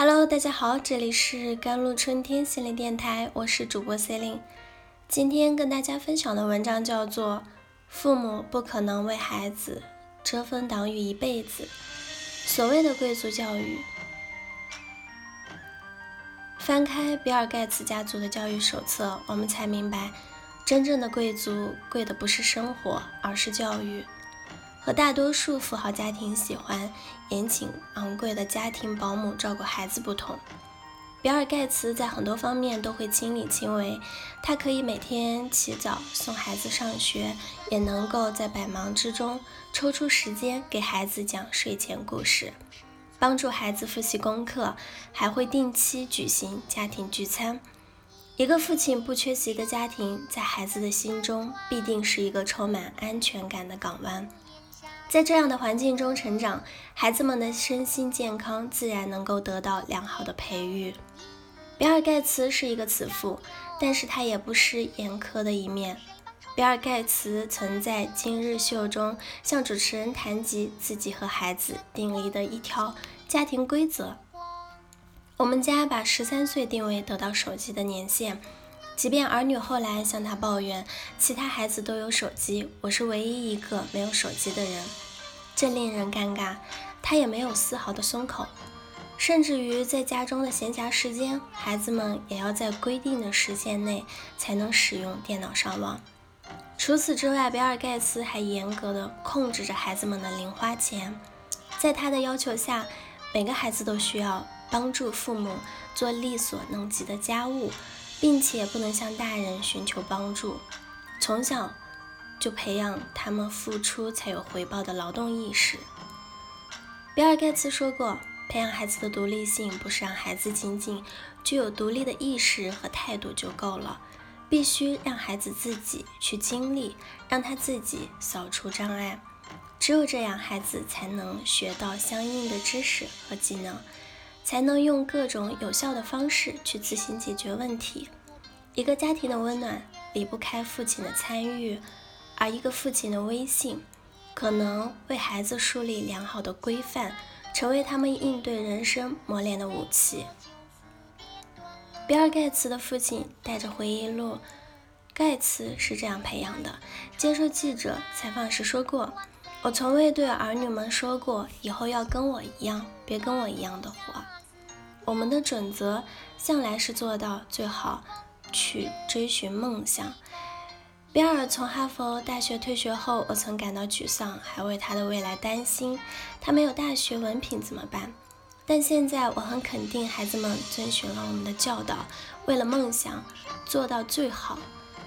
Hello，大家好，这里是甘露春天心灵电台，我是主播 Celine。今天跟大家分享的文章叫做《父母不可能为孩子遮风挡雨一辈子》。所谓的贵族教育，翻开比尔盖茨家族的教育手册，我们才明白，真正的贵族贵的不是生活，而是教育。和大多数富豪家庭喜欢严谨昂贵的家庭保姆照顾孩子不同，比尔盖茨在很多方面都会亲力亲为。他可以每天起早送孩子上学，也能够在百忙之中抽出时间给孩子讲睡前故事，帮助孩子复习功课，还会定期举行家庭聚餐。一个父亲不缺席的家庭，在孩子的心中必定是一个充满安全感的港湾。在这样的环境中成长，孩子们的身心健康自然能够得到良好的培育。比尔·盖茨是一个慈父，但是他也不失严苛的一面。比尔·盖茨曾在《今日秀》中向主持人谈及自己和孩子订立的一条家庭规则：我们家把十三岁定为得到手机的年限，即便儿女后来向他抱怨其他孩子都有手机，我是唯一一个没有手机的人。这令人尴尬，他也没有丝毫的松口，甚至于在家中的闲暇时间，孩子们也要在规定的时限内才能使用电脑上网。除此之外，比尔盖茨还严格的控制着孩子们的零花钱，在他的要求下，每个孩子都需要帮助父母做力所能及的家务，并且不能向大人寻求帮助。从小。就培养他们付出才有回报的劳动意识。比尔·盖茨说过：“培养孩子的独立性，不是让孩子仅仅具有独立的意识和态度就够了，必须让孩子自己去经历，让他自己扫除障碍。只有这样，孩子才能学到相应的知识和技能，才能用各种有效的方式去自行解决问题。一个家庭的温暖离不开父亲的参与。”而一个父亲的威信，可能为孩子树立良好的规范，成为他们应对人生磨练的武器。比尔·盖茨的父亲带着回忆录，盖茨是这样培养的。接受记者采访时说过：“我从未对儿女们说过以后要跟我一样，别跟我一样的活。我们的准则向来是做到最好，去追寻梦想。”比尔从哈佛大学退学后，我曾感到沮丧，还为他的未来担心。他没有大学文凭怎么办？但现在我很肯定，孩子们遵循了我们的教导，为了梦想做到最好。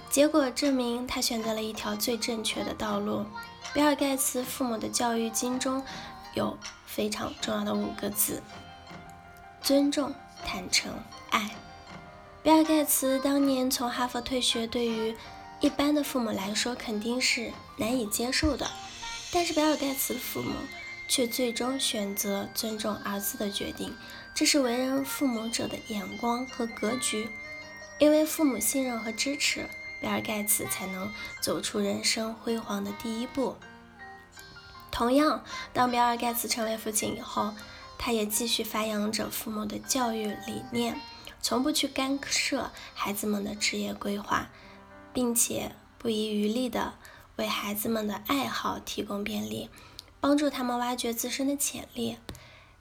结果证明，他选择了一条最正确的道路。比尔盖茨父母的教育经中有非常重要的五个字：尊重、坦诚、爱。比尔盖茨当年从哈佛退学，对于一般的父母来说肯定是难以接受的，但是比尔盖茨的父母却最终选择尊重儿子的决定，这是为人父母者的眼光和格局。因为父母信任和支持，比尔盖茨才能走出人生辉煌的第一步。同样，当比尔盖茨成为父亲以后，他也继续发扬着父母的教育理念，从不去干涉孩子们的职业规划。并且不遗余力地为孩子们的爱好提供便利，帮助他们挖掘自身的潜力。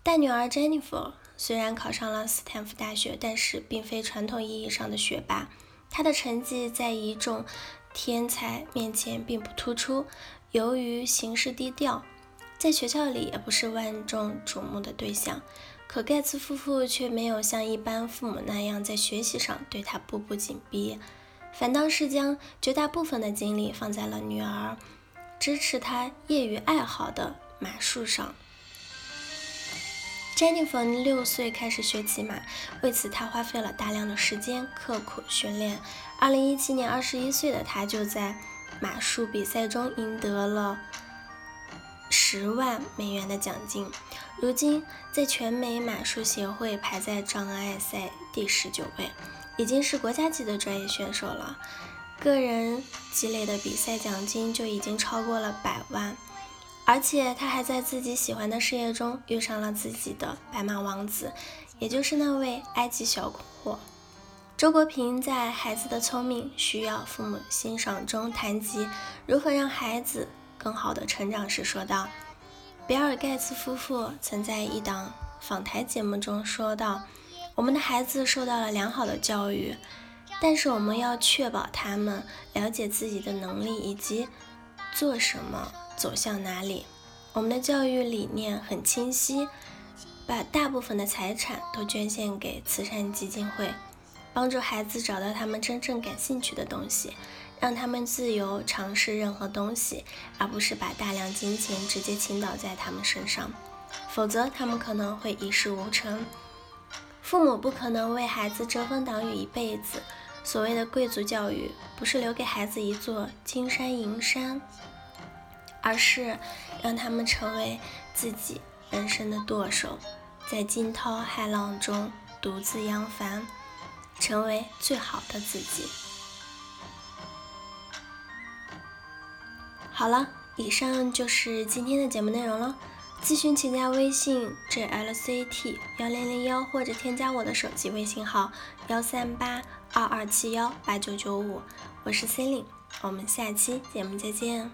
大女儿 Jennifer 虽然考上了斯坦福大学，但是并非传统意义上的学霸。她的成绩在一众天才面前并不突出，由于行事低调，在学校里也不是万众瞩目的对象。可盖茨夫妇却没有像一般父母那样在学习上对她步步紧逼。反倒是将绝大部分的精力放在了女儿支持她业余爱好的马术上。Jennifer 六岁开始学骑马，为此她花费了大量的时间刻苦训练。二零一七年，二十一岁的她就在马术比赛中赢得了十万美元的奖金。如今，在全美马术协会排在障碍赛第十九位。已经是国家级的专业选手了，个人积累的比赛奖金就已经超过了百万。而且他还在自己喜欢的事业中遇上了自己的白马王子，也就是那位埃及小伙。周国平在《孩子的聪明需要父母欣赏》中谈及如何让孩子更好的成长时说道：“比尔盖茨夫妇曾在一档访谈节目中说道，我们的孩子受到了良好的教育，但是我们要确保他们了解自己的能力以及做什么、走向哪里。我们的教育理念很清晰，把大部分的财产都捐献给慈善基金会。”帮助孩子找到他们真正感兴趣的东西，让他们自由尝试任何东西，而不是把大量金钱直接倾倒在他们身上，否则他们可能会一事无成。父母不可能为孩子遮风挡雨一辈子。所谓的贵族教育，不是留给孩子一座金山银山，而是让他们成为自己人生的舵手，在惊涛骇浪中独自扬帆。成为最好的自己。好了，以上就是今天的节目内容了。咨询请加微信 jlct 幺零零幺，或者添加我的手机微信号幺三八二二七幺八九九五，我是 c e l i n e 我们下期节目再见。